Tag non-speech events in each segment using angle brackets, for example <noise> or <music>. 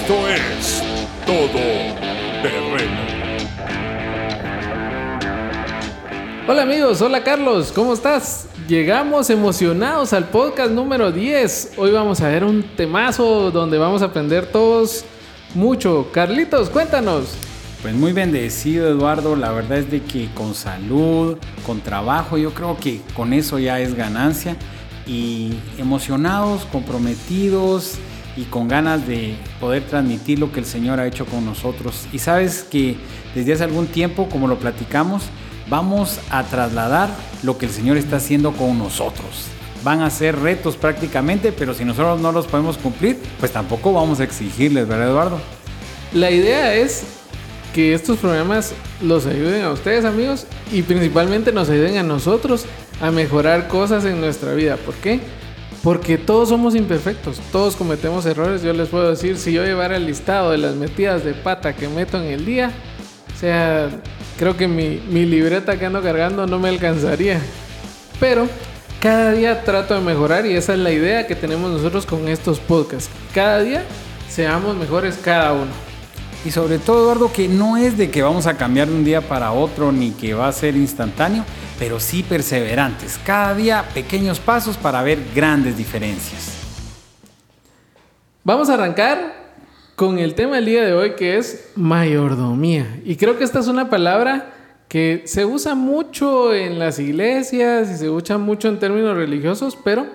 Esto es Todo Terreno. Hola amigos, hola Carlos, ¿cómo estás? Llegamos emocionados al podcast número 10. Hoy vamos a ver un temazo donde vamos a aprender todos mucho. Carlitos, cuéntanos. Pues muy bendecido Eduardo, la verdad es de que con salud, con trabajo, yo creo que con eso ya es ganancia y emocionados, comprometidos y con ganas de poder transmitir lo que el Señor ha hecho con nosotros. Y sabes que desde hace algún tiempo, como lo platicamos, vamos a trasladar lo que el Señor está haciendo con nosotros. Van a ser retos prácticamente, pero si nosotros no los podemos cumplir, pues tampoco vamos a exigirles, ¿verdad Eduardo? La idea es que estos programas los ayuden a ustedes amigos y principalmente nos ayuden a nosotros a mejorar cosas en nuestra vida. ¿Por qué? Porque todos somos imperfectos, todos cometemos errores. Yo les puedo decir, si yo llevara el listado de las metidas de pata que meto en el día, o sea, creo que mi, mi libreta que ando cargando no me alcanzaría. Pero cada día trato de mejorar y esa es la idea que tenemos nosotros con estos podcasts. Cada día seamos mejores cada uno. Y sobre todo, Eduardo, que no es de que vamos a cambiar de un día para otro ni que va a ser instantáneo, pero sí perseverantes. Cada día pequeños pasos para ver grandes diferencias. Vamos a arrancar con el tema del día de hoy que es mayordomía. Y creo que esta es una palabra que se usa mucho en las iglesias y se usa mucho en términos religiosos, pero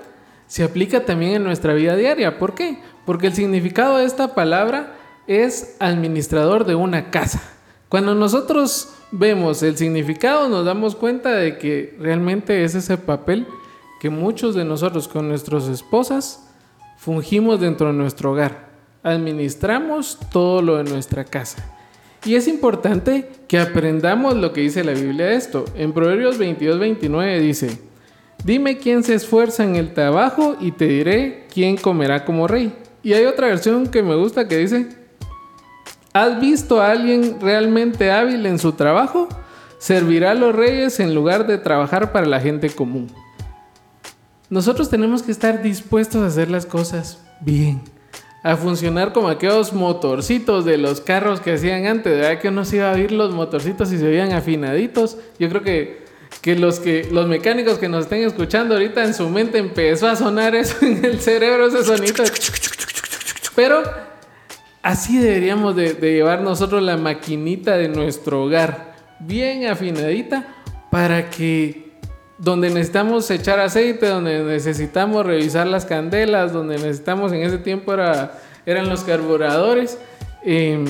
se aplica también en nuestra vida diaria. ¿Por qué? Porque el significado de esta palabra es administrador de una casa. Cuando nosotros vemos el significado nos damos cuenta de que realmente es ese papel que muchos de nosotros con nuestras esposas fungimos dentro de nuestro hogar. Administramos todo lo de nuestra casa. Y es importante que aprendamos lo que dice la Biblia de esto. En Proverbios 22, 29 dice, dime quién se esfuerza en el trabajo y te diré quién comerá como rey. Y hay otra versión que me gusta que dice, ¿Has visto a alguien realmente hábil en su trabajo? Servirá a los reyes en lugar de trabajar para la gente común. Nosotros tenemos que estar dispuestos a hacer las cosas bien. A funcionar como aquellos motorcitos de los carros que hacían antes. ¿Verdad que uno se iba a oír los motorcitos y se veían afinaditos? Yo creo que, que, los, que los mecánicos que nos estén escuchando ahorita en su mente empezó a sonar eso en el cerebro, ese sonido. Pero Así deberíamos de, llevar nosotros la maquinita de nuestro hogar bien afinadita para que donde necesitamos echar aceite, donde necesitamos revisar las candelas, donde necesitamos en ese tiempo era, eran los carburadores, em,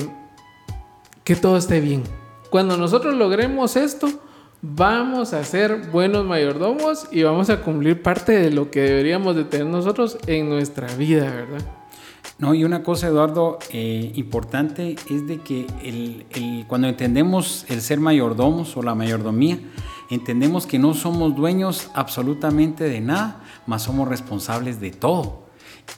que todo esté bien. Cuando nosotros logremos esto, vamos a ser buenos mayordomos y vamos a cumplir parte de lo que deberíamos de tener nosotros en nuestra vida, ¿verdad? No, y una cosa, Eduardo, eh, importante es de que cuando entendemos el ser mayordomos o la mayordomía, entendemos que no somos dueños absolutamente de nada, mas somos responsables de todo.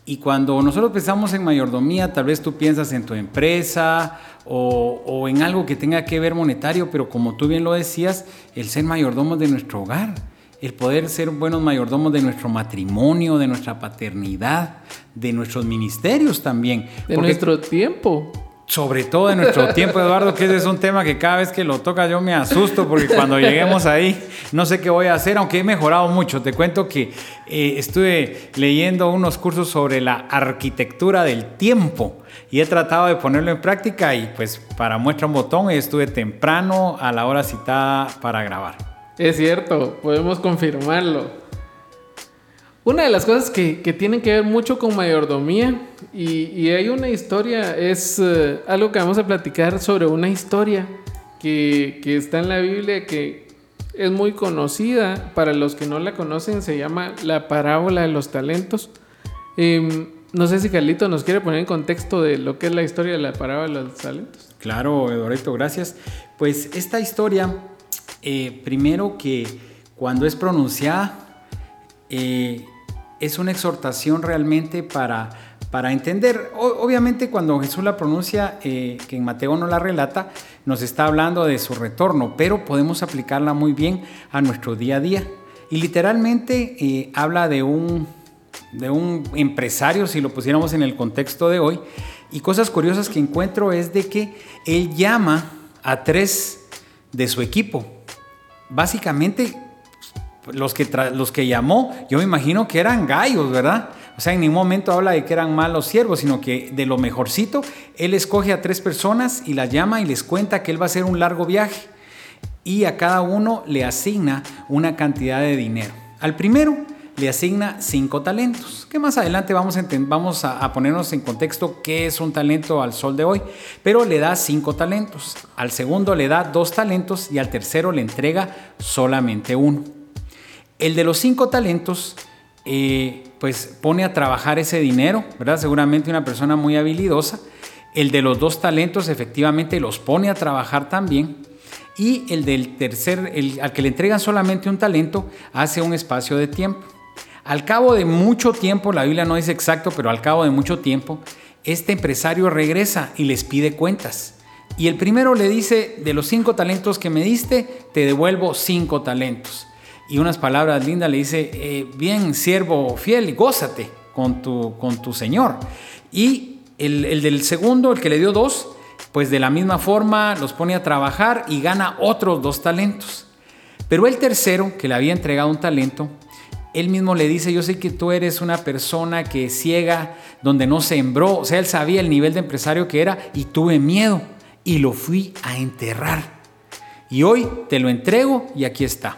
Y cuando nosotros pensamos en mayordomía, tal vez tú piensas en tu empresa o, o en algo que tenga que ver monetario, pero como tú bien lo decías, el ser mayordomos de nuestro hogar el poder ser buenos mayordomos de nuestro matrimonio, de nuestra paternidad, de nuestros ministerios también. De nuestro tiempo. Sobre todo de nuestro <laughs> tiempo, Eduardo, que ese es un tema que cada vez que lo toca yo me asusto porque cuando lleguemos ahí no sé qué voy a hacer, aunque he mejorado mucho. Te cuento que eh, estuve leyendo unos cursos sobre la arquitectura del tiempo y he tratado de ponerlo en práctica y pues para muestra un botón estuve temprano a la hora citada para grabar. Es cierto, podemos confirmarlo. Una de las cosas que, que tienen que ver mucho con mayordomía, y, hay una historia, es eh, algo que vamos a platicar sobre una historia que, que, está en la Biblia que es muy conocida. Para los que no la conocen, se llama la parábola de los talentos. Em, no sé si Carlito nos quiere poner en contexto de lo que es la historia de la parábola de los talentos. Claro, Eduardo, gracias. Pues esta historia eh, primero que cuando es pronunciada eh, es una exhortación realmente para, para entender. obviamente cuando Jesús la pronuncia, eh, que en Mateo no la relata, nos está hablando de su retorno, pero podemos aplicarla muy bien a nuestro día a día. Y literalmente habla de un, de un empresario, si lo pusiéramos en el contexto de hoy, Y cosas curiosas que encuentro es de que él llama a tres de su equipo. Básicamente, los que, los que llamó, yo me imagino que eran gallos, ¿verdad? O sea, en ningún momento habla de que eran malos siervos, sino que de lo mejorcito, él escoge a tres personas y las llama y les cuenta que él va a hacer un largo viaje. Y a cada uno le asigna una cantidad de dinero. Al primero le asigna cinco talentos, que más adelante vamos, a, ponernos en contexto qué es un talento al sol de hoy, pero le da cinco talentos, al segundo le da dos talentos y al tercero le entrega solamente uno. El de los cinco talentos, eh, pues pone a trabajar ese dinero, ¿verdad? Seguramente una persona muy habilidosa. El de los dos talentos efectivamente los pone a trabajar también. Y el del tercer, al que le entregan solamente un talento, hace un espacio de tiempo. Al cabo de mucho tiempo, la Biblia no dice exacto, pero al cabo de mucho tiempo, este empresario regresa y les pide cuentas. Y el primero le dice, de los cinco talentos que me diste, te devuelvo cinco talentos. Y unas palabras lindas le dice, eh, bien, siervo fiel, gózate con tu, con tu Señor. Y el, el del segundo, el que le dio dos, pues de la misma forma los pone a trabajar y gana otros dos talentos. Pero el tercero, que le había entregado un talento, él mismo le dice, yo sé que tú eres una persona que ciega, donde no sembró, o sea, él sabía el nivel de empresario que era y tuve miedo y lo fui a enterrar. Y hoy te lo entrego y aquí está.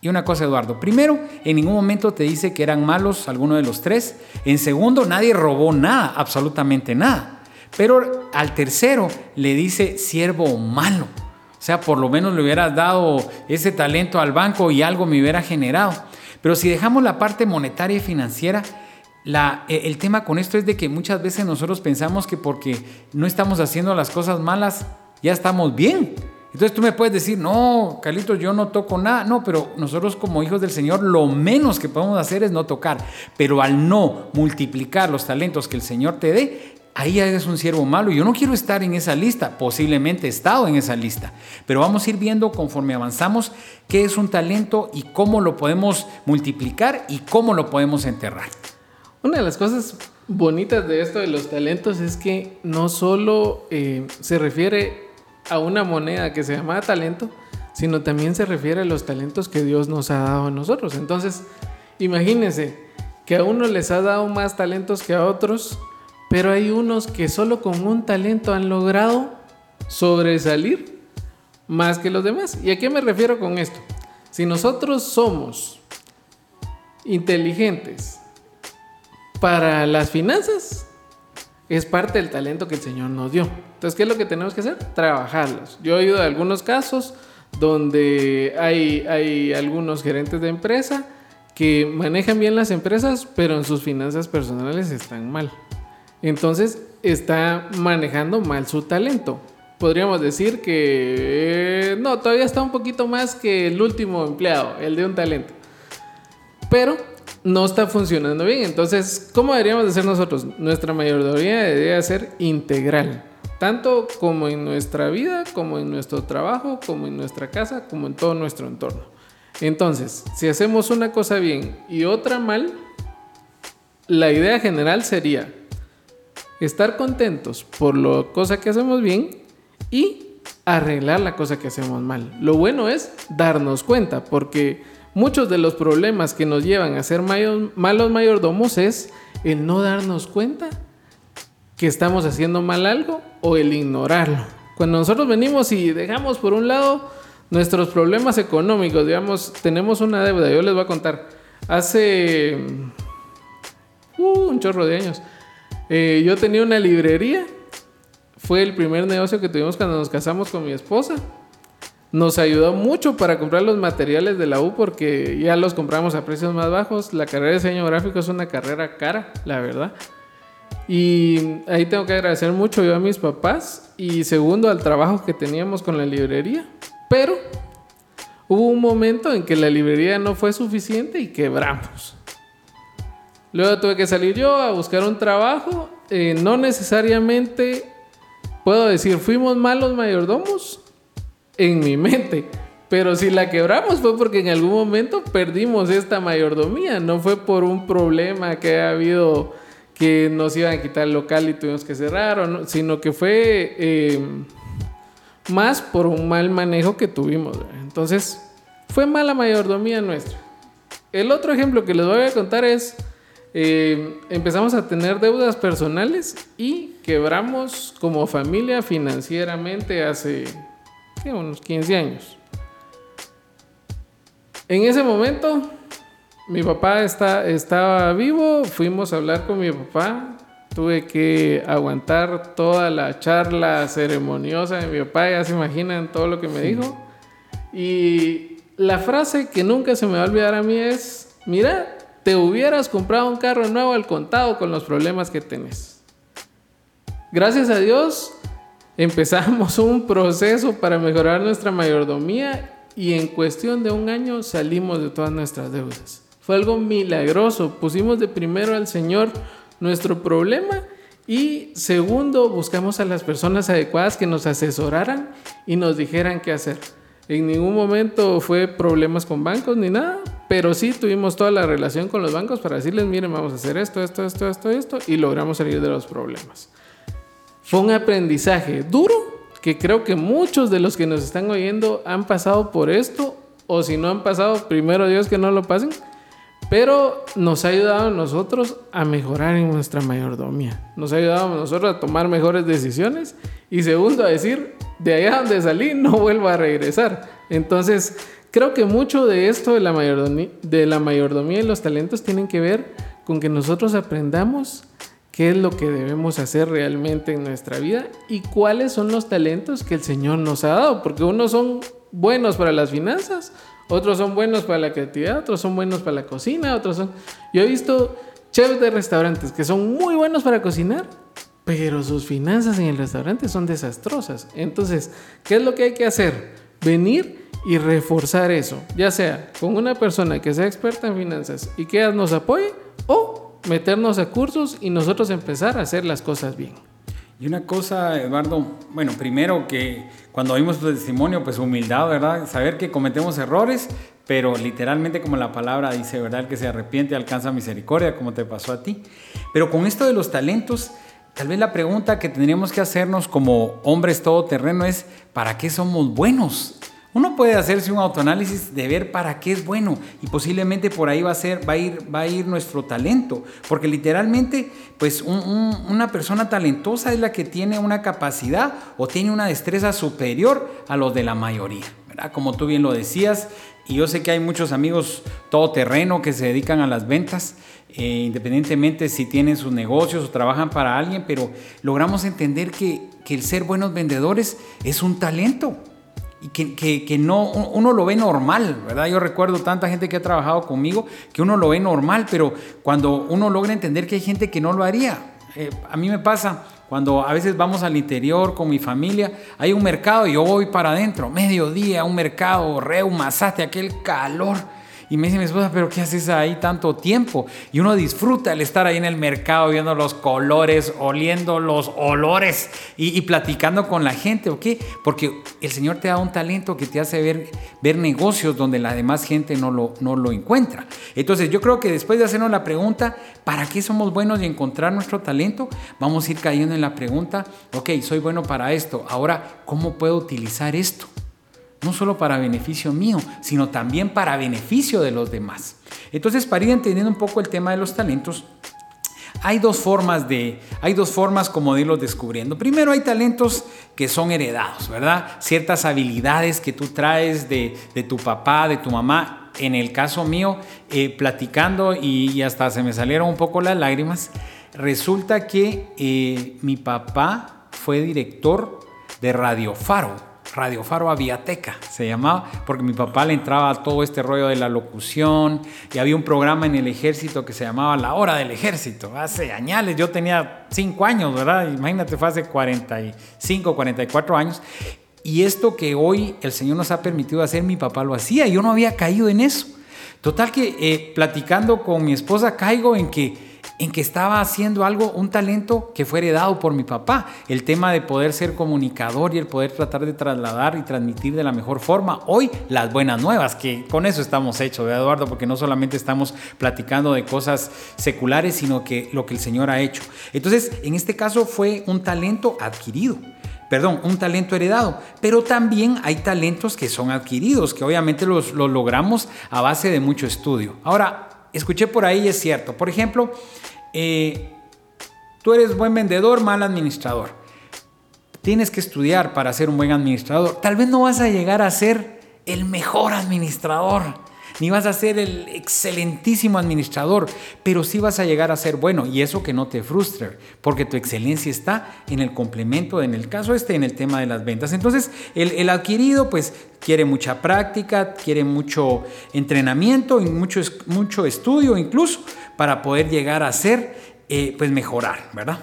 Y una cosa, Eduardo, primero, en ningún momento te dice que eran malos alguno de los tres. En segundo, nadie robó nada, absolutamente nada. Pero al tercero le dice siervo malo. O sea, por lo menos le hubieras dado ese talento al banco y algo me hubiera generado. Pero si dejamos la parte monetaria y financiera, e, el tema con esto es de que muchas veces nosotros pensamos que porque no estamos haciendo las cosas malas, ya estamos bien. Entonces tú me puedes decir, no, Carlitos, yo no toco nada. No, pero nosotros como hijos del Señor, lo menos que podemos hacer es no tocar. Pero al no multiplicar los talentos que el Señor te dé, ahí eres un siervo malo. Yo no quiero estar en esa lista, posiblemente he estado en esa lista, pero vamos a ir viendo conforme avanzamos qué es un talento y cómo lo podemos multiplicar y cómo lo podemos enterrar. Una de las cosas bonitas de esto de los talentos es que no solo eh, se refiere a una moneda que se llama talento, sino también se refiere a los talentos que Dios nos ha dado a nosotros. Entonces, imagínense que a uno les ha dado más talentos que a otros, pero hay unos que solo con un talento han logrado sobresalir más que los demás. ¿Y a qué me refiero con esto? Si nosotros somos inteligentes para las finanzas, es parte del talento que el Señor nos dio. Entonces, ¿qué es lo que tenemos que hacer? Trabajarlos. Yo he oído de algunos casos donde hay, hay algunos gerentes de empresa que manejan bien las empresas, pero en sus finanzas personales están mal. Entonces está manejando mal su talento. Podríamos decir que eh, no, todavía está un poquito más que el último empleado, el de un talento. Pero no está funcionando bien. Entonces, ¿cómo deberíamos de ser nosotros? Nuestra mayoría debería ser integral. Tanto como en nuestra vida, como en nuestro trabajo, como en nuestra casa, como en todo nuestro entorno. Entonces, si hacemos una cosa bien y otra mal, la idea general sería estar contentos por la cosa que hacemos bien y arreglar la cosa que hacemos mal. Lo bueno es darnos cuenta, porque muchos de los problemas que nos llevan a ser malos mayordomos es el no darnos cuenta que estamos haciendo mal algo o el ignorarlo. Cuando nosotros venimos y dejamos por un lado nuestros problemas económicos, digamos, tenemos una deuda, yo les voy a contar, hace uh, un chorro de años, eh, yo tenía una librería. Fue el primer negocio que tuvimos cuando nos casamos con mi esposa. Nos ayudó mucho para comprar los materiales de la U porque ya los compramos a precios más bajos. La carrera de diseño gráfico es una carrera cara, la verdad. Y ahí tengo que agradecer mucho yo a mis papás y segundo al trabajo que teníamos con la librería. Pero hubo un momento en que la librería no fue suficiente y quebramos. Luego tuve que salir yo a buscar un trabajo. Eh, no necesariamente puedo decir, fuimos malos mayordomos en mi mente. Pero si la quebramos fue porque en algún momento perdimos esta mayordomía. No fue por un problema que ha habido que nos iban a quitar el local y tuvimos que cerrar, sino que fue eh, más por un mal manejo que tuvimos. Entonces, fue mala mayordomía nuestra. El otro ejemplo que les voy a contar es, eh, empezamos a tener deudas personales y quebramos como familia financieramente hace unos 15 años. En ese momento, mi papá está, estaba vivo, fuimos a hablar con mi papá, tuve que aguantar toda la charla ceremoniosa de mi papá, ya se imaginan todo lo que me dijo. Y la frase que nunca se me va a olvidar a mí es, mira, te hubieras comprado un carro nuevo al contado con los problemas que tenés. Gracias a Dios empezamos <laughs> un proceso para mejorar nuestra mayordomía y en cuestión de un año salimos de todas nuestras deudas. Fue algo milagroso. Pusimos de primero al Señor nuestro problema y segundo buscamos a las personas adecuadas que nos asesoraran y nos dijeran qué hacer. En ningún momento fue problemas con bancos ni nada, pero sí tuvimos toda la relación con los bancos para decirles, miren, vamos a hacer esto, esto, esto, esto, esto, y logramos salir de los problemas. Fue un aprendizaje duro, que creo que muchos de los que nos están oyendo han pasado por esto, o si no han pasado, primero Dios que no lo pasen, pero nos ha ayudado a nosotros a mejorar en nuestra mayordomía. Nos ha ayudado a nosotros a tomar mejores decisiones. Y segundo, a decir, de allá donde salí, no vuelvo a regresar. Entonces, creo que mucho de esto de la mayordomía, de la mayordomía y los talentos tienen que ver con que nosotros aprendamos qué es lo que debemos hacer realmente en nuestra vida y cuáles son los talentos que el Señor nos ha dado. Porque unos son buenos para las finanzas, otros son buenos para la creatividad, otros son buenos para la cocina, otros son... Yo he visto chefs de restaurantes que son muy buenos para cocinar, pero sus finanzas en el restaurante son desastrosas. Entonces, ¿qué es lo que hay que hacer? Venir y reforzar eso, ya sea con una persona que sea experta en finanzas y que nos apoye o meternos a cursos y nosotros empezar a hacer las cosas bien. Y una cosa, Eduardo, bueno, primero que cuando oímos tu testimonio, pues humildad, ¿verdad? Saber que cometemos errores, pero literalmente como la palabra dice, ¿verdad? Que se arrepiente alcanza misericordia, como te pasó a ti. Pero con esto de los talentos, tal vez la pregunta que tendríamos que hacernos como hombres todoterreno es, ¿para qué somos buenos? Uno puede hacerse un autoanálisis de ver para qué es bueno y posiblemente por ahí va a, ser, va a, ir, va a ir nuestro talento, porque literalmente pues una persona talentosa es la que tiene una capacidad o tiene una destreza superior a los de la mayoría, ¿verdad? Como tú bien lo decías, y yo sé que hay muchos amigos todoterreno que se dedican a las ventas, eh, independientemente si tienen sus negocios o trabajan para alguien, pero logramos entender que, que el ser buenos vendedores es un talento y que, que, no, uno lo ve normal, ¿verdad? Yo recuerdo tanta gente que ha trabajado conmigo que uno lo ve normal, pero cuando uno logra entender que hay gente que no lo haría, eh, a mí me pasa cuando a veces vamos al interior con mi familia, hay un mercado y yo voy para adentro, mediodía, un mercado, reuma, aquel calor y me dice mi esposa, pero ¿qué haces ahí tanto tiempo? Y uno disfruta el estar ahí en el mercado viendo los colores, oliendo los olores y, platicando con la gente, ¿ok? Porque el Señor te da un talento que te hace ver, negocios donde la demás gente no lo, no lo encuentra. Entonces yo creo que después de hacernos la pregunta, ¿para qué somos buenos y encontrar nuestro talento? Vamos a ir cayendo en la pregunta, ok, soy bueno para esto, ahora, ¿cómo puedo utilizar esto? No solo para beneficio mío, sino también para beneficio de los demás. Entonces, para ir entendiendo un poco el tema de los talentos, hay dos formas de, hay dos formas como de irlos descubriendo. Primero hay talentos que son heredados, ¿verdad? Ciertas habilidades que tú traes de, tu papá, de tu mamá. En el caso mío, eh, platicando y, hasta se me salieron un poco las lágrimas, resulta que eh, mi papá fue director de Radio Faro Radio Faro Aviateca, se llamaba, porque mi papá le entraba a todo este rollo de la locución y había un programa en el ejército que se llamaba La Hora del Ejército, hace años, yo tenía 5 años, ¿verdad? Imagínate, fue hace 45, 44 años. Y esto que hoy el Señor nos ha permitido hacer, mi papá lo hacía, yo no había caído en eso. Total que eh, platicando con mi esposa caigo en que en que estaba haciendo algo, un talento que fue heredado por mi papá. El tema de poder ser comunicador y el poder tratar de trasladar y transmitir de la mejor forma. Hoy las buenas nuevas, que con eso estamos hechos, ¿verdad, Eduardo? Porque no solamente estamos platicando de cosas seculares, sino que lo que el Señor ha hecho. Entonces, en este caso fue un talento adquirido perdón, un talento heredado, pero también hay talentos que son adquiridos, que obviamente los, los, logramos a base de mucho estudio. Ahora, escuché por ahí es cierto, por ejemplo, eh, tú eres buen vendedor, mal administrador. Tienes que estudiar para ser un buen administrador. Tal vez no vas a llegar a ser el mejor administrador, ni vas a ser el excelentísimo administrador, pero sí vas a llegar a ser bueno y eso que no te frustre, porque tu excelencia está en el complemento, en el caso este, en el tema de las ventas. Entonces, el, adquirido, pues quiere mucha práctica, quiere mucho entrenamiento y mucho, mucho estudio incluso, para poder llegar a ser, eh, pues mejorar, ¿verdad?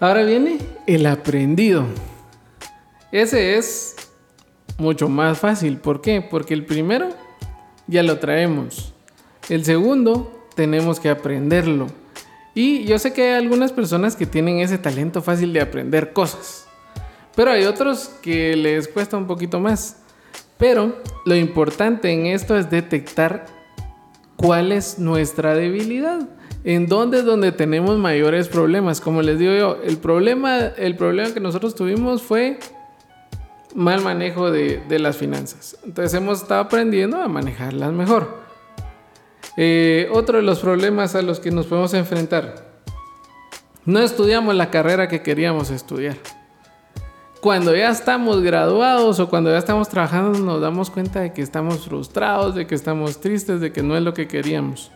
Ahora viene el aprendido. Ese es mucho más fácil. ¿Por qué? Porque el primero ya lo traemos. El segundo tenemos que aprenderlo. Y yo sé que hay algunas personas que tienen ese talento fácil de aprender cosas. Pero hay otros que les cuesta un poquito más. Pero lo importante en esto es detectar cuál es nuestra debilidad. ¿En dónde es donde tenemos mayores problemas? Como les digo yo, el problema, el problema que nosotros tuvimos fue mal manejo de, las finanzas. Entonces hemos estado aprendiendo a manejarlas mejor. Eh, otro de los problemas a los que nos podemos enfrentar. No estudiamos la carrera que queríamos estudiar. Cuando ya estamos graduados o cuando ya estamos trabajando nos damos cuenta de que estamos frustrados, de que estamos tristes, de que no es lo que queríamos.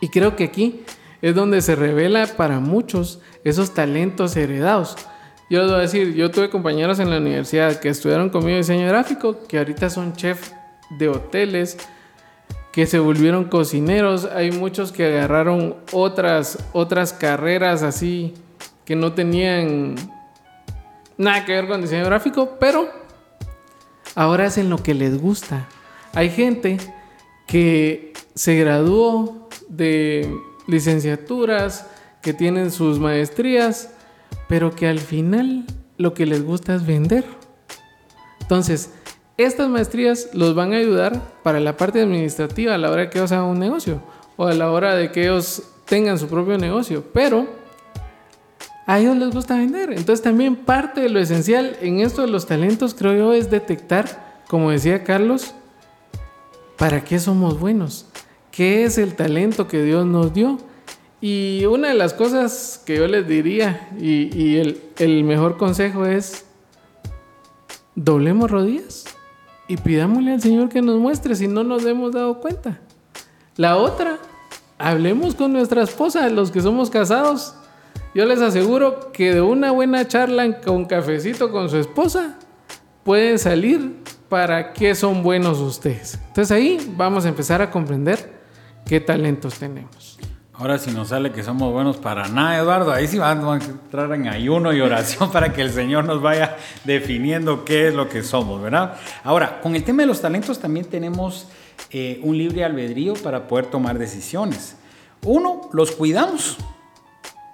Y creo que aquí es donde se revela para muchos esos talentos heredados. Yo a decir, yo tuve compañeros en la universidad que estudiaron conmigo diseño gráfico, que ahorita son chef de hoteles, que se volvieron cocineros. Hay muchos que agarraron otras, otras carreras así que no tenían nada que ver con diseño gráfico, pero ahora hacen lo que les gusta. Hay gente que se graduó de licenciaturas, que tienen sus maestrías, pero que al final lo que les gusta es vender. Entonces, estas maestrías los van a ayudar para la parte administrativa a la hora que ellos hagan un negocio o a la hora de que ellos tengan su propio negocio, pero a ellos les gusta vender. Entonces también parte de lo esencial en esto de los talentos, creo yo, es detectar, como decía Carlos, para qué somos buenos, qué es el talento que Dios nos dio. Y una de las cosas que yo les diría y, el, el mejor consejo es, doblemos rodillas y pidámosle al Señor que nos muestre si no nos hemos dado cuenta. La otra, hablemos con nuestra esposa, los que somos casados, yo les aseguro que de una buena charla con cafecito con su esposa pueden salir para qué son buenos ustedes. Entonces ahí vamos a empezar a comprender qué talentos tenemos. Ahora si nos sale que somos buenos para nada, Eduardo, ahí sí vamos a entrar en ayuno y oración <laughs> para que el Señor nos vaya definiendo qué es lo que somos, ¿verdad? Ahora, con el tema de los talentos también tenemos eh, un libre albedrío para poder tomar decisiones. Uno, los cuidamos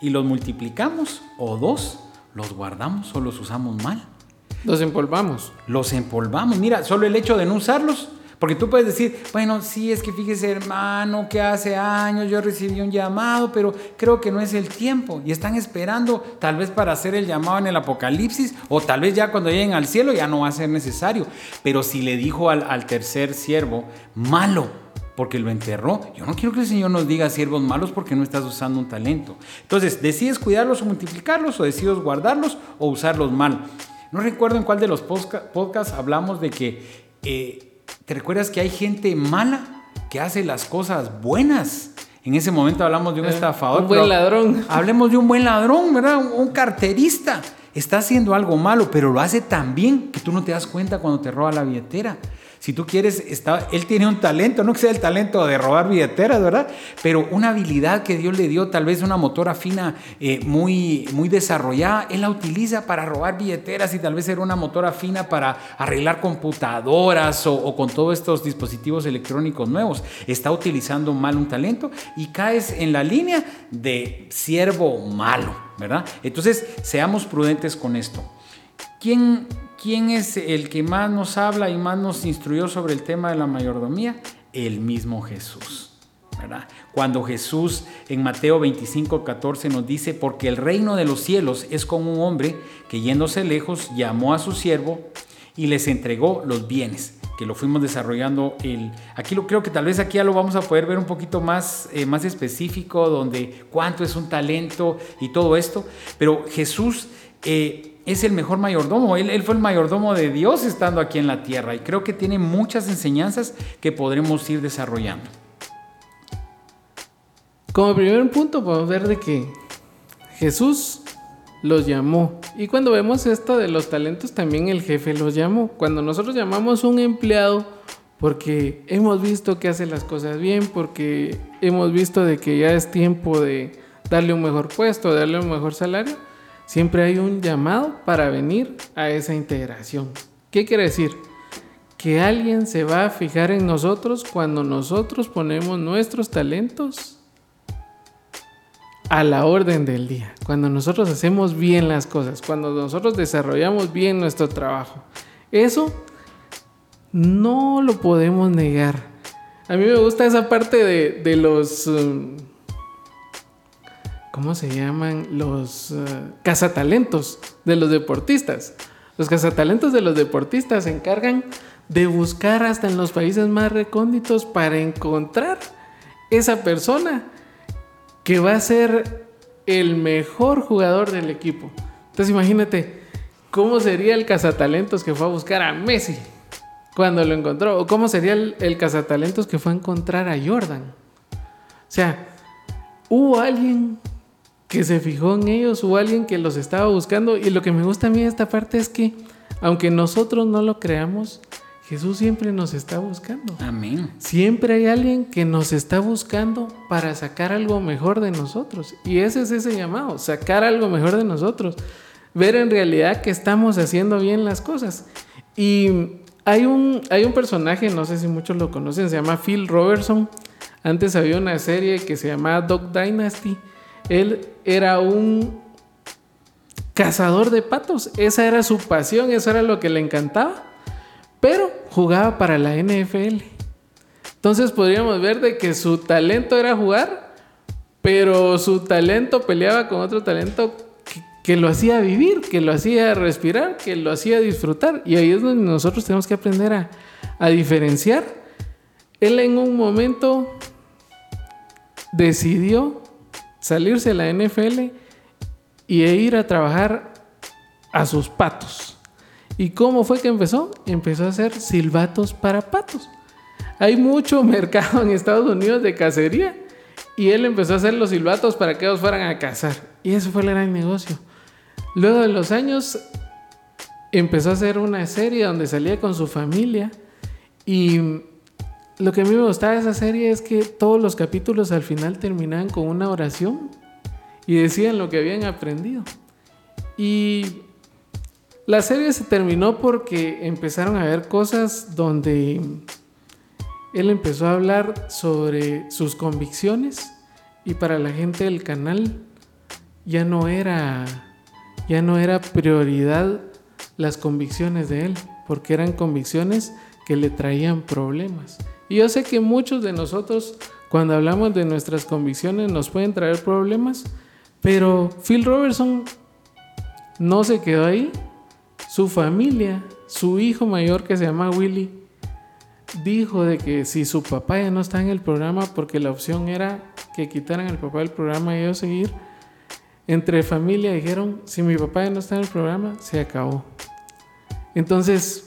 y los multiplicamos, o dos, los guardamos o los usamos mal. Los empolvamos. Los empolvamos. Mira, solo el hecho de no usarlos. Porque tú puedes decir, bueno, sí, es que fíjese hermano, que hace años yo recibí un llamado, pero creo que no es el tiempo. Y están esperando tal vez para hacer el llamado en el Apocalipsis, o tal vez ya cuando lleguen al cielo ya no va a ser necesario. Pero si le dijo al, al tercer siervo, malo, porque lo enterró. Yo no quiero que el Señor nos diga siervos malos porque no estás usando un talento. Entonces, decides cuidarlos o multiplicarlos, o decides guardarlos o usarlos mal. No recuerdo en cuál de los podcasts hablamos de que, eh, ¿te recuerdas que hay gente mala que hace las cosas buenas? En ese momento hablamos de un eh, estafador. Un buen ladrón. <laughs> Hablemos de un buen ladrón, ¿verdad? Un carterista. Está haciendo algo malo, pero lo hace tan bien que tú no te das cuenta cuando te roba la billetera. Si tú quieres, está, él tiene un talento, no que sea el talento de robar billeteras, ¿verdad? Pero una habilidad que Dios le dio, tal vez una motora fina eh, muy, muy desarrollada, él la utiliza para robar billeteras y tal vez era una motora fina para arreglar computadoras o, o con todos estos dispositivos electrónicos nuevos. Está utilizando mal un talento y caes en la línea de siervo malo, ¿verdad? Entonces, seamos prudentes con esto. ¿Quién, ¿Quién es el que más nos habla y más nos instruyó sobre el tema de la mayordomía? El mismo Jesús. ¿verdad? Cuando Jesús en Mateo 25, 14 nos dice, porque el reino de los cielos es como un hombre que yéndose lejos llamó a su siervo y les entregó los bienes que lo fuimos desarrollando. El, aquí lo creo que tal vez aquí ya lo vamos a poder ver un poquito más, eh, más específico, donde cuánto es un talento y todo esto. Pero Jesús eh, es el mejor mayordomo. Él, él, fue el mayordomo de Dios estando aquí en la tierra y creo que tiene muchas enseñanzas que podremos ir desarrollando. Como primer punto podemos ver de que Jesús los llamó. Y cuando vemos esto de los talentos, también el jefe los llamó. Cuando nosotros llamamos un empleado porque hemos visto que hace las cosas bien, porque hemos visto de que ya es tiempo de darle un mejor puesto, darle un mejor salario, siempre hay un llamado para venir a esa integración. ¿Qué quiere decir? Que alguien se va a fijar en nosotros cuando nosotros ponemos nuestros talentos a la orden del día, cuando nosotros hacemos bien las cosas, cuando nosotros desarrollamos bien nuestro trabajo. Eso no lo podemos negar. A mí me gusta esa parte de, los... Um, ¿Cómo se llaman? Los uh, cazatalentos de los deportistas. Los cazatalentos de los deportistas se encargan de buscar hasta en los países más recónditos para encontrar esa persona que va a ser el mejor jugador del equipo. Entonces imagínate cómo sería el cazatalentos que fue a buscar a Messi cuando lo encontró, o cómo sería el, el cazatalentos que fue a encontrar a Jordan. O sea, hubo alguien que se fijó en ellos, hubo alguien que los estaba buscando, y lo que me gusta a mí de esta parte es que, aunque nosotros no lo creamos, Jesús siempre nos está buscando. Amén. Siempre hay alguien que nos está buscando para sacar algo mejor de nosotros. Y ese es ese llamado, sacar algo mejor de nosotros. Ver en realidad que estamos haciendo bien las cosas. Y hay un, hay un personaje, no sé si muchos lo conocen, se llama Phil Robertson. Antes había una serie que se llamaba Dog Dynasty. Él era un cazador de patos. Esa era su pasión, eso era lo que le encantaba pero jugaba para la NFL. Entonces podríamos ver de que su talento era jugar, pero su talento peleaba con otro talento que, lo hacía vivir, que lo hacía respirar, que lo hacía disfrutar. Y ahí es donde nosotros tenemos que aprender a, a diferenciar. Él en un momento decidió salirse de la NFL y ir a trabajar a sus patos. ¿Y cómo fue que empezó? Empezó a hacer silbatos para patos. Hay mucho <laughs> mercado en Estados Unidos de cacería y él empezó a hacer los silbatos para que ellos fueran a cazar. Y eso fue el gran negocio. Luego de los años empezó a hacer una serie donde salía con su familia y lo que a mí me gustaba de esa serie es que todos los capítulos al final terminaban con una oración y decían lo que habían aprendido. Y la serie se terminó porque empezaron a ver cosas donde él empezó a hablar sobre sus convicciones y para la gente del canal ya no era ya no era prioridad las convicciones de él, porque eran convicciones que le traían problemas. Y yo sé que muchos de nosotros cuando hablamos de nuestras convicciones nos pueden traer problemas, pero Phil Robertson no se quedó ahí su familia, su hijo mayor que se llama Willy, dijo de que si su papá ya no está en el programa, porque la opción era que quitaran al papá del programa y ellos seguir, entre familia dijeron, si mi papá ya no está en el programa, se acabó. Entonces,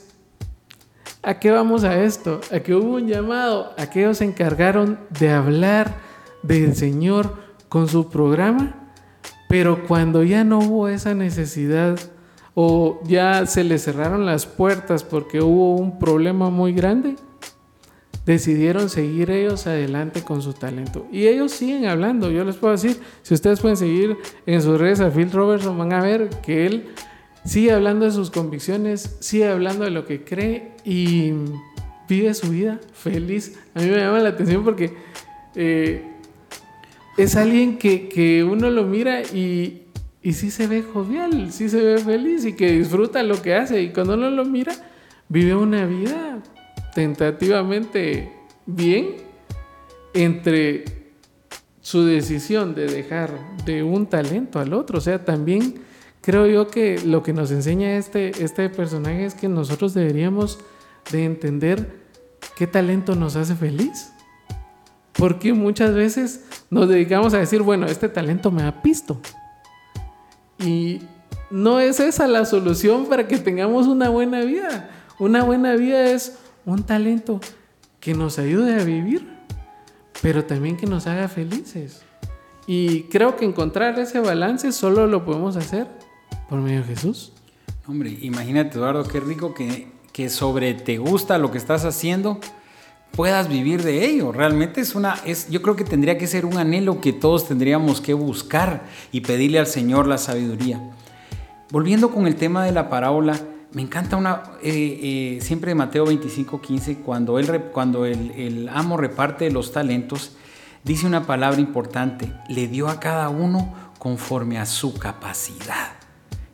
¿a qué vamos a esto? A que hubo un llamado, a que ellos se encargaron de hablar del Señor con su programa, pero cuando ya no hubo esa necesidad, o ya se le cerraron las puertas porque hubo un problema muy grande, decidieron seguir ellos adelante con su talento. Y ellos siguen hablando, yo les puedo decir, si ustedes pueden seguir en sus redes a Phil Robertson, van a ver que él sigue hablando de sus convicciones, sigue hablando de lo que cree y vive su vida feliz. A mí me llama la atención porque eh, es alguien que, que, uno lo mira y, y sí se ve jovial, sí se ve feliz y que disfruta lo que hace. Y cuando uno lo mira, vive una vida tentativamente bien entre su decisión de dejar de un talento al otro. O sea, también creo yo que lo que nos enseña este, este personaje es que nosotros deberíamos de entender qué talento nos hace feliz. Porque muchas veces nos dedicamos a decir, bueno, este talento me ha pisto. Y no es esa la solución para que tengamos una buena vida. Una buena vida es un talento que nos ayude a vivir, pero también que nos haga felices. Y creo que encontrar ese balance solo lo podemos hacer por medio de Jesús. Hombre, imagínate Eduardo, qué rico que, que sobre te gusta lo que estás haciendo, puedas vivir de ello. Realmente es una, es, yo creo que tendría que ser un anhelo que todos tendríamos que buscar y pedirle al Señor la sabiduría. Volviendo con el tema de la parábola, me encanta una, eh, eh, siempre Mateo 25, 15, cuando, él, cuando el, el amo reparte los talentos, dice una palabra importante, le dio a cada uno conforme a su capacidad.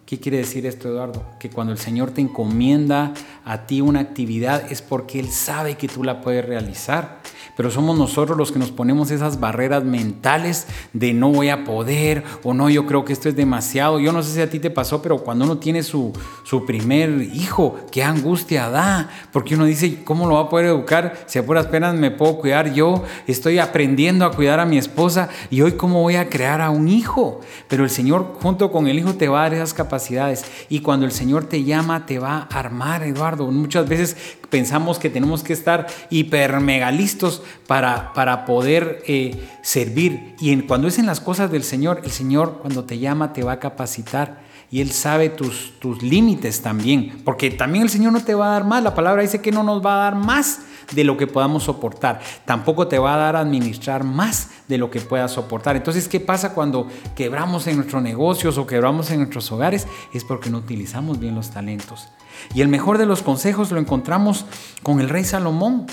¿Qué quiere decir esto, Eduardo? Que cuando el Señor te encomienda a ti una actividad es porque Él sabe que tú la puedes realizar pero somos nosotros los que nos ponemos esas barreras mentales de no voy a poder o no, yo creo que esto es demasiado. Yo no sé si a ti te pasó, pero cuando uno tiene su, su primer hijo, qué angustia da, porque uno dice, ¿cómo lo va a poder educar? Si a puras penas me puedo cuidar yo, estoy aprendiendo a cuidar a mi esposa y hoy cómo voy a crear a un hijo. Pero el Señor junto con el hijo te va a dar esas capacidades y cuando el Señor te llama te va a armar, Eduardo. Muchas veces pensamos que tenemos que estar hiper megalistos para, para poder eh, servir. Y en, cuando es en las cosas del Señor, el Señor cuando te llama te va a capacitar y Él sabe tus, tus límites también, porque también el Señor no te va a dar más, la palabra dice que no nos va a dar más de lo que podamos soportar, tampoco te va a dar a administrar más de lo que puedas soportar. Entonces, ¿qué pasa cuando quebramos en nuestros negocios o quebramos en nuestros hogares? Es porque no utilizamos bien los talentos. Y el mejor de los consejos lo encontramos con el rey Salomón.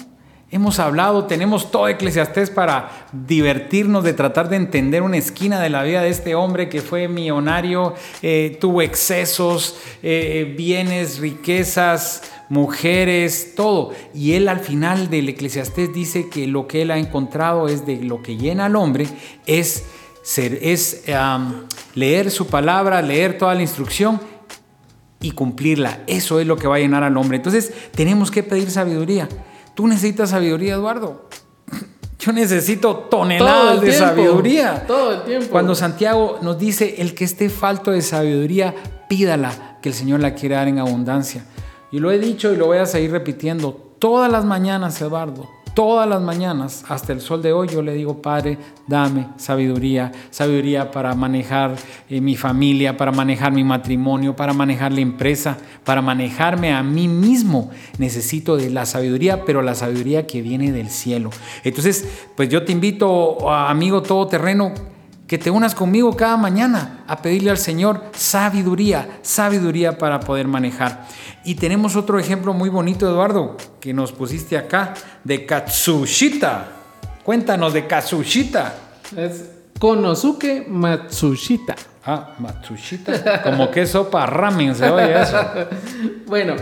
Hemos hablado, tenemos todo Eclesiastés para divertirnos, de tratar de entender una esquina de la vida de este hombre que fue millonario, eh, tuvo excesos, eh, bienes, riquezas, mujeres, todo. Y él al final del Eclesiastés dice que lo que él ha encontrado es de lo que llena al hombre, es, ser, es leer su palabra, leer toda la instrucción y cumplirla. Eso es lo que va a llenar al hombre. Entonces tenemos que pedir sabiduría. Tú necesitas sabiduría, Eduardo. <laughs> Yo necesito toneladas de sabiduría. Todo el tiempo. Cuando Santiago nos dice, el que esté falto de sabiduría, pídala, que el Señor la quiere dar en abundancia. Y lo he dicho y lo voy a seguir repitiendo todas las mañanas, Eduardo todas las mañanas, hasta el sol de hoy, yo le digo, Padre, dame sabiduría, sabiduría para manejar eh, mi familia, para manejar mi matrimonio, para manejar la empresa, para manejarme a mí mismo. Necesito de la sabiduría, pero la sabiduría que viene del cielo. Entonces, pues yo te invito, amigo todoterreno, que te unas conmigo cada mañana a pedirle al Señor sabiduría, sabiduría para poder manejar. Y tenemos otro ejemplo muy bonito, Eduardo, que nos pusiste acá, de Katsushita. Cuéntanos de Katsushita. Es Konosuke Matsushita. Ah, Matsushita. Como que sopa ramen se oye eso. <laughs> bueno,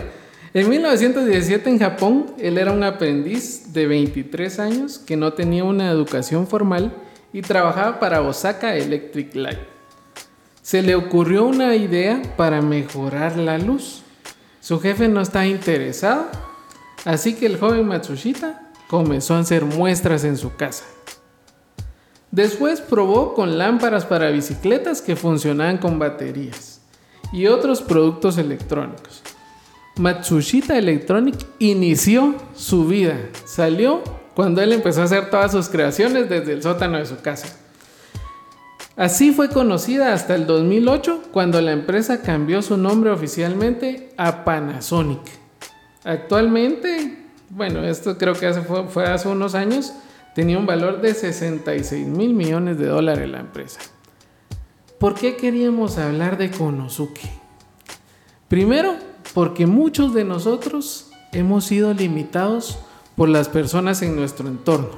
en 1917 en Japón, él era un aprendiz de 23 años que no tenía una educación formal y trabajaba para Osaka Electric Light. Se le ocurrió una idea para mejorar la luz. Su jefe no estaba interesado, así que el joven Matsushita comenzó a hacer muestras en su casa. Después probó con lámparas para bicicletas que funcionaban con baterías y otros productos electrónicos. Matsushita Electronic inició su vida. Salió cuando él empezó a hacer todas sus creaciones desde el sótano de su casa. Así fue conocida hasta el 2008 cuando la empresa cambió su nombre oficialmente a Panasonic. Actualmente, bueno, esto creo que fue, fue hace unos años, tenía un valor de 66 mil millones de dólares la empresa. ¿Por qué queríamos hablar de Konosuke? Primero, porque muchos de nosotros hemos sido limitados por las personas en nuestro entorno.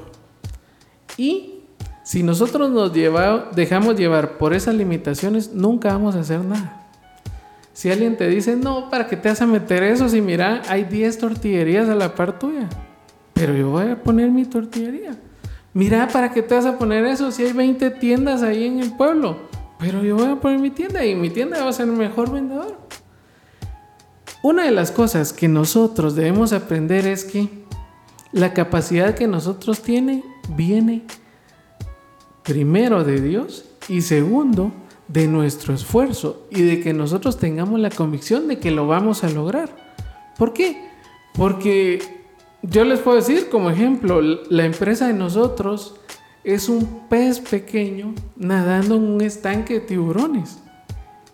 Y si nosotros nos dejamos llevar por esas limitaciones, nunca vamos a hacer nada. Si alguien te dice, no, ¿para qué te vas a meter eso? Si mira, hay 10 tortillerías a la par tuya. Pero yo voy a poner mi tortillería. Mira, ¿para qué te vas a poner eso? Si hay 20 tiendas ahí en el pueblo. Pero yo voy a poner mi tienda y mi tienda va a ser el mejor vendedor. Una de las cosas que nosotros debemos aprender es que la capacidad que nosotros tiene viene primero de Dios y segundo de nuestro esfuerzo y de que nosotros tengamos la convicción de que lo vamos a lograr. ¿Por qué? Porque yo les puedo decir como ejemplo, la empresa de nosotros es un pez pequeño nadando en un estanque de tiburones.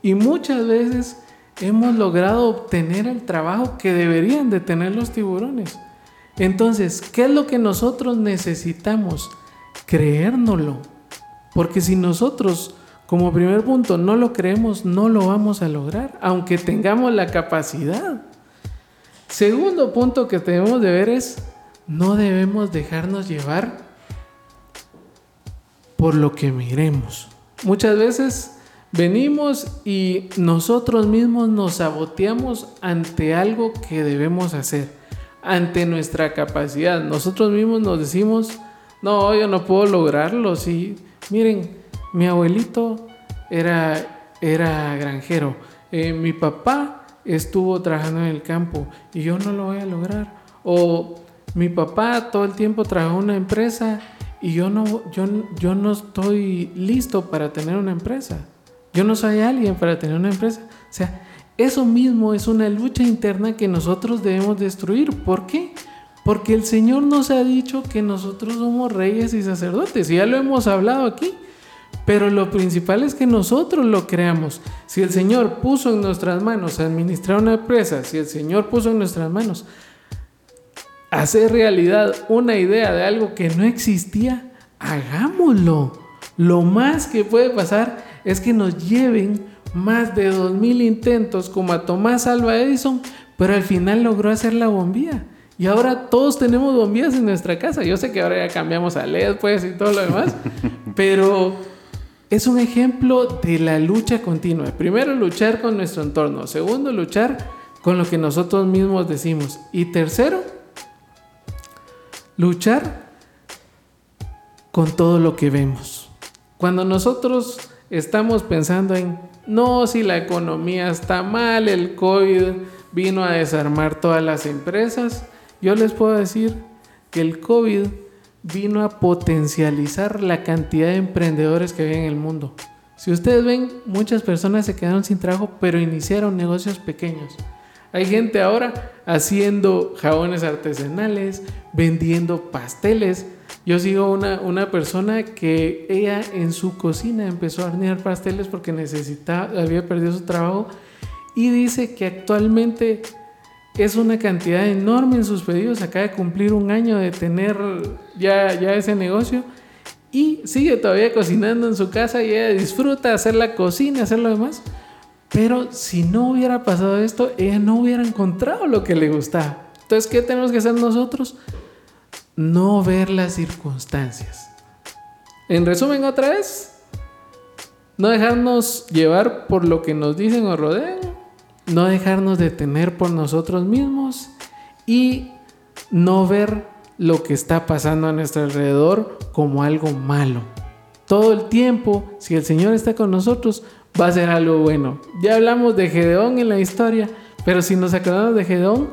Y muchas veces hemos logrado obtener el trabajo que deberían de tener los tiburones. Entonces, ¿qué es lo que nosotros necesitamos? Creérnoslo. Porque si nosotros, como primer punto, no lo creemos, no lo vamos a lograr, aunque tengamos la capacidad. Segundo punto que debemos de ver es, no debemos dejarnos llevar por lo que miremos. Muchas veces Venimos y nosotros mismos nos saboteamos ante algo que debemos hacer, ante nuestra capacidad. Nosotros mismos nos decimos, no, yo no puedo lograrlo. Sí, miren, mi abuelito era, era granjero, eh, mi papá estuvo trabajando en el campo y yo no lo voy a lograr. O mi papá todo el tiempo trabajó en una empresa y yo no, yo, yo no estoy listo para tener una empresa. Yo no soy alguien para tener una empresa. Eso mismo es una lucha interna que nosotros debemos destruir. ¿Por qué? Porque el Señor nos ha dicho que nosotros somos reyes y sacerdotes. Y ya lo hemos hablado aquí. Pero lo principal es que nosotros lo creamos. Si el Señor puso en nuestras manos administrar una empresa, si el Señor puso en nuestras manos hacer realidad una idea de algo que no existía, hagámoslo. Lo más que puede pasar es que nos lleven más de 2.000 intentos como a Tomás Alva Edison, pero al final logró hacer la bombilla. Y ahora todos tenemos bombillas en nuestra casa. Yo sé que ahora ya cambiamos a LED, pues, y todo lo demás, <laughs> pero es un ejemplo de la lucha continua. Primero, luchar con nuestro entorno. Segundo, luchar con lo que nosotros mismos decimos. Y tercero, luchar con todo lo que vemos. Cuando nosotros estamos pensando en, no, si la economía está mal, el COVID vino a desarmar todas las empresas, yo les puedo decir que el COVID vino a potencializar la cantidad de emprendedores que hay en el mundo. Si ustedes ven, muchas personas se quedaron sin trabajo, pero iniciaron negocios pequeños. Hay gente ahora haciendo jabones artesanales, vendiendo pasteles, yo sigo una, una persona que ella en su cocina empezó a hornear pasteles porque necesitaba, había perdido su trabajo y dice que actualmente es una cantidad enorme en sus pedidos. Acaba de cumplir un año de tener ya, ya ese negocio y sigue todavía cocinando en su casa y ella disfruta hacer la cocina, hacer lo demás. Pero si no hubiera pasado esto, ella no hubiera encontrado lo que le gustaba. Entonces, ¿qué tenemos que hacer nosotros? No ver las circunstancias. En resumen, otra vez, no dejarnos llevar por lo que nos dicen o rodean, no dejarnos detener por nosotros mismos y no ver lo que está pasando a nuestro alrededor como algo malo. Todo el tiempo, si el Señor está con nosotros, va a ser algo bueno. Ya hablamos de Gedeón en la historia, pero si nos acordamos de Gedeón,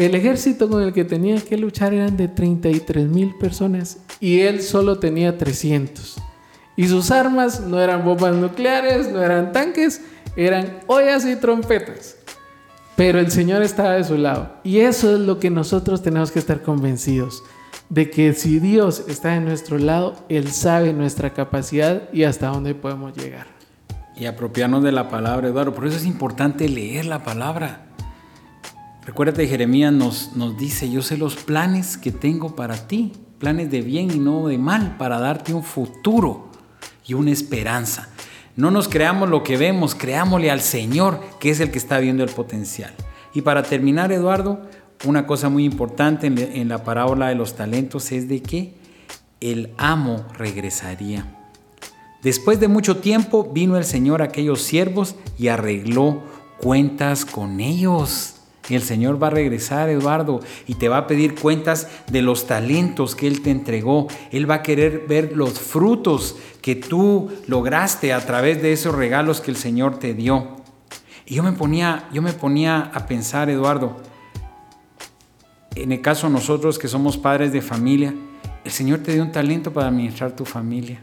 el ejército con el que tenía que luchar eran de 33 mil personas y él solo tenía 300. Y sus armas no eran bombas nucleares, no eran tanques, eran ollas y trompetas. Pero el Señor estaba de su lado. Y eso es lo que nosotros tenemos que estar convencidos. de que si Dios está en nuestro lado, Él sabe nuestra capacidad y hasta dónde podemos llegar. Y apropiarnos de la palabra, Eduardo. Por eso es importante leer la palabra. Recuérdate, Jeremías nos, nos dice, yo sé los planes que tengo para ti, planes de bien y no de mal, para darte un futuro y una esperanza. No nos creamos lo que vemos, creámosle al Señor, que es el que está viendo el potencial. Y para terminar, Eduardo, una cosa muy importante en, la parábola de los talentos es de que el amo regresaría. Después de mucho tiempo vino el Señor a aquellos siervos y arregló cuentas con ellos. Y el Señor va a regresar, Eduardo, y te va a pedir cuentas de los talentos que Él te entregó. Él va a querer ver los frutos que tú lograste a través de esos regalos que el Señor te dio. Y yo me ponía, yo me ponía a pensar, Eduardo, en el caso nosotros que somos padres de familia, el Señor te dio un talento para administrar tu familia.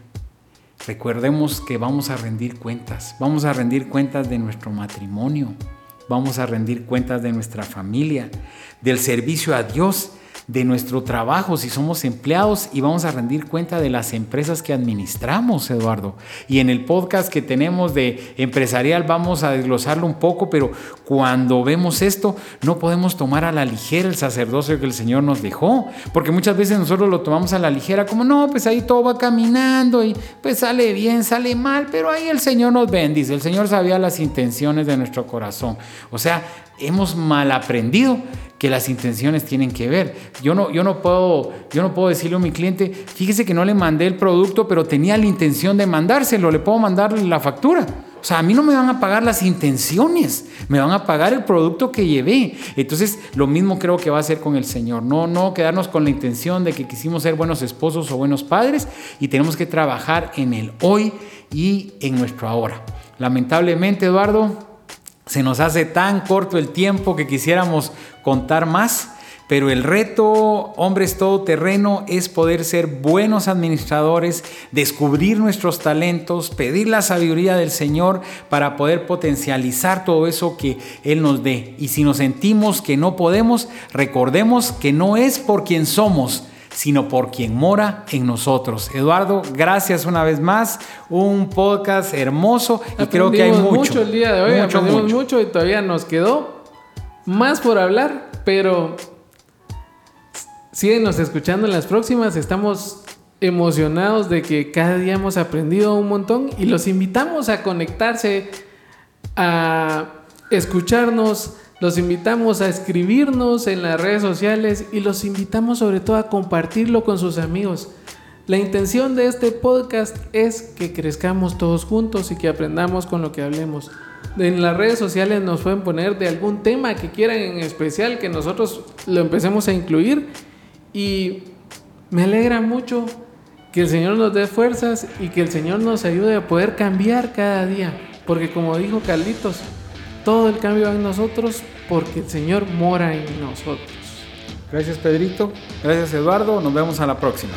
Recordemos que vamos a rendir cuentas, vamos a rendir cuentas de nuestro matrimonio, vamos a rendir cuentas de nuestra familia, del servicio a Dios de nuestro trabajo, si somos empleados y vamos a rendir cuenta de las empresas que administramos, Eduardo. Y en el podcast que tenemos de empresarial vamos a desglosarlo un poco, pero cuando vemos esto no podemos tomar a la ligera el sacerdocio que el Señor nos dejó, porque muchas veces nosotros lo tomamos a la ligera como, no, pues ahí todo va caminando y pues sale bien, sale mal, pero ahí el Señor nos bendice, el Señor sabía las intenciones de nuestro corazón. O sea, hemos mal aprendido que las intenciones tienen que ver. Yo no, yo no, puedo, yo no puedo decirle a mi cliente, fíjese que no le mandé el producto, pero tenía la intención de mandárselo, le puedo mandar la factura. O sea, a mí no me van a pagar las intenciones, me van a pagar el producto que llevé. Entonces, lo mismo creo que va a ser con el Señor. No, no quedarnos con la intención de que quisimos ser buenos esposos o buenos padres y tenemos que trabajar en el hoy y en nuestro ahora. Lamentablemente, Eduardo, se nos hace tan corto el tiempo que quisiéramos contar más, pero el reto, hombres todoterreno, es poder ser buenos administradores, descubrir nuestros talentos, pedir la sabiduría del Señor para poder potencializar todo eso que Él nos dé. Y si nos sentimos que no podemos, recordemos que no es por quien somos, sino por quien mora en nosotros. Eduardo, gracias una vez más. Un podcast hermoso y creo que hay mucho. mucho el día de hoy, mucho, aprendimos mucho. y todavía nos quedó más por hablar, pero síguenos escuchando en las próximas. Estamos emocionados de que cada día hemos aprendido un montón y los invitamos a conectarse, a escucharnos los invitamos a escribirnos en las redes sociales y los invitamos sobre todo a compartirlo con sus amigos. La intención de este podcast es que crezcamos todos juntos y que aprendamos con lo que hablemos. En las redes sociales nos pueden poner de algún tema que quieran en especial que nosotros lo empecemos a incluir y me alegra mucho que el Señor nos dé fuerzas y que el Señor nos ayude a poder cambiar cada día. Porque como dijo Carlitos, todo el cambio en nosotros porque el Señor mora en nosotros. Gracias Pedrito, gracias Eduardo, nos vemos a la próxima.